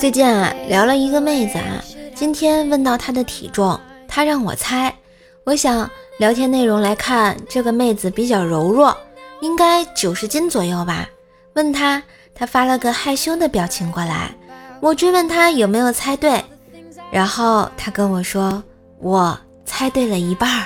最近啊，聊了一个妹子啊，今天问到她的体重，她让我猜。我想聊天内容来看，这个妹子比较柔弱，应该九十斤左右吧。问她，她发了个害羞的表情过来。我追问她有没有猜对，然后她跟我说，我猜对了一半儿。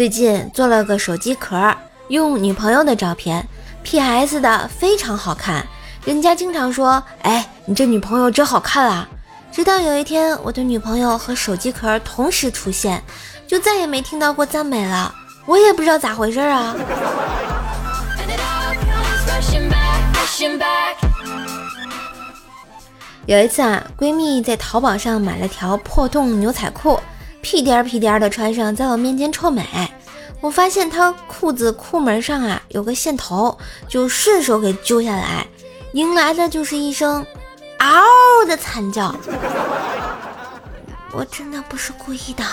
最近做了个手机壳，用女朋友的照片，P.S. 的非常好看。人家经常说：“哎，你这女朋友真好看啊！”直到有一天，我的女朋友和手机壳同时出现，就再也没听到过赞美了。我也不知道咋回事啊。有一次啊，闺蜜在淘宝上买了条破洞牛仔裤。屁颠儿屁颠儿的穿上，在我面前臭美。我发现他裤子裤门上啊有个线头，就顺手给揪下来，迎来的就是一声“嗷”的惨叫。我真的不是故意的。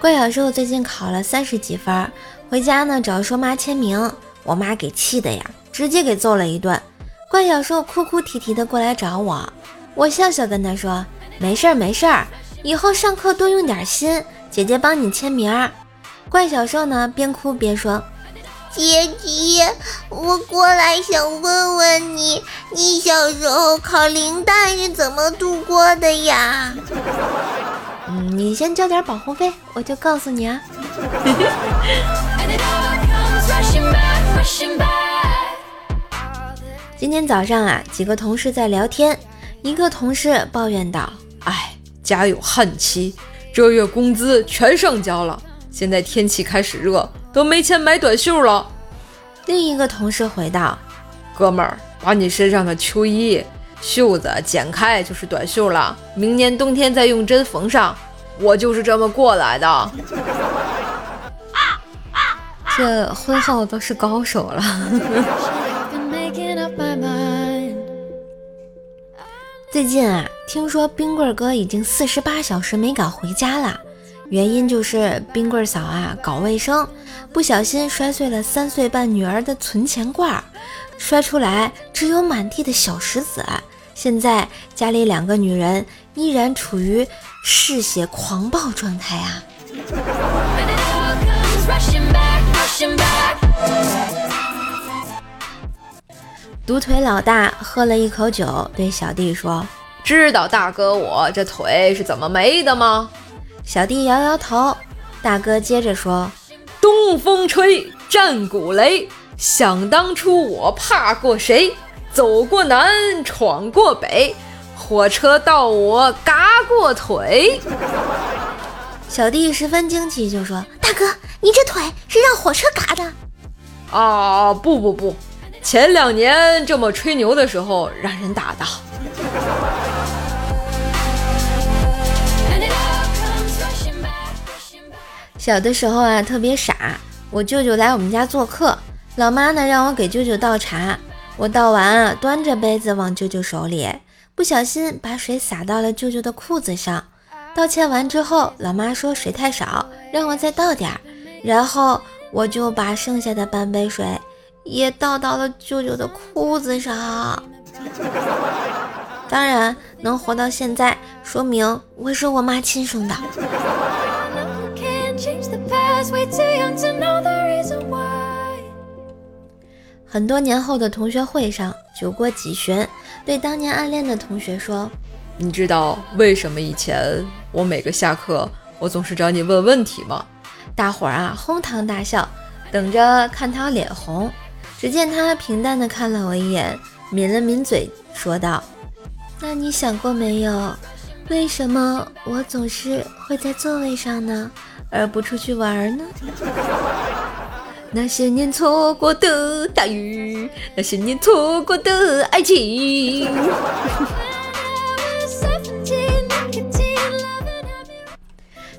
怪小兽最近考了三十几分，回家呢找说妈签名，我妈给气的呀，直接给揍了一顿。怪小兽哭哭啼啼的过来找我，我笑笑跟他说：“没事儿没事儿，以后上课多用点心，姐姐帮你签名。”怪小兽呢边哭边说：“姐姐，我过来想问问你，你小时候考零蛋是怎么度过的呀？”嗯，你先交点保护费，我就告诉你啊。今天早上啊，几个同事在聊天，一个同事抱怨道：“哎，家有旱期，这月工资全上交了，现在天气开始热，都没钱买短袖了。”另一个同事回道：“哥们儿，把你身上的秋衣袖子剪开就是短袖了，明年冬天再用针缝上。我就是这么过来的。这婚后都是高手了。”最近啊，听说冰棍哥已经四十八小时没敢回家了，原因就是冰棍嫂啊搞卫生，不小心摔碎了三岁半女儿的存钱罐，摔出来只有满地的小石子。现在家里两个女人依然处于嗜血狂暴状态啊。独腿老大喝了一口酒，对小弟说：“知道大哥我这腿是怎么没的吗？”小弟摇摇头。大哥接着说：“东风吹，战鼓擂，想当初我怕过谁？走过南，闯过北，火车到我嘎过腿。”小弟十分惊奇，就说：“大哥，你这腿是让火车嘎的？”啊，不不不。前两年这么吹牛的时候，让人打的。小的时候啊，特别傻。我舅舅来我们家做客，老妈呢让我给舅舅倒茶。我倒完啊，端着杯子往舅舅手里，不小心把水洒到了舅舅的裤子上。道歉完之后，老妈说水太少，让我再倒点儿。然后我就把剩下的半杯水。也倒到了舅舅的裤子上。当然，能活到现在，说明我是我妈亲生的。很多年后的同学会上，酒过几巡，对当年暗恋的同学说：“你知道为什么以前我每个下课我总是找你问问题吗？”大伙儿啊，哄堂大笑，等着看他脸红。只见他平淡的看了我一眼，抿了抿嘴，说道：“那你想过没有，为什么我总是会在座位上呢，而不出去玩呢？那些年错过的大雨，那些年错过的爱情。”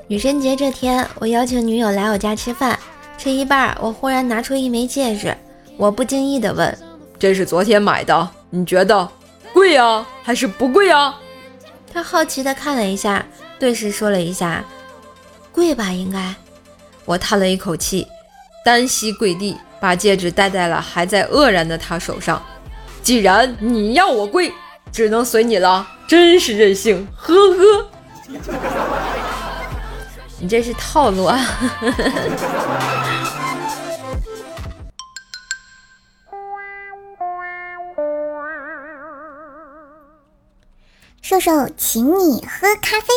女神节这天，我邀请女友来我家吃饭，吃一半，我忽然拿出一枚戒指。我不经意地问：“这是昨天买的，你觉得贵呀，还是不贵呀？”他好奇地看了一下，对视说了一下，贵吧，应该。我叹了一口气，单膝跪地，把戒指戴在了还在愕然的他手上。既然你要我跪，只能随你了，真是任性，呵呵。你这是套路啊！瘦瘦，请你喝咖啡。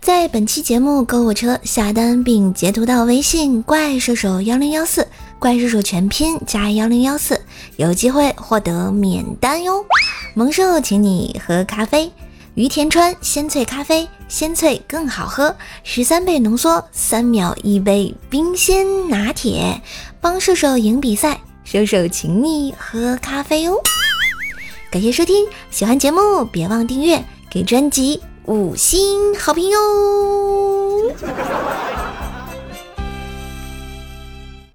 在本期节目购物车下单并截图到微信“怪兽手幺零幺四”，怪兽手全拼加幺零幺四，有机会获得免单哟！萌兽请你喝咖啡，于田川鲜萃咖啡，鲜萃更好喝，十三倍浓缩，三秒一杯冰鲜拿铁，帮射手赢比赛，射手请你喝咖啡哦！感谢收听喜欢节目别忘订阅给专辑五星好评哟。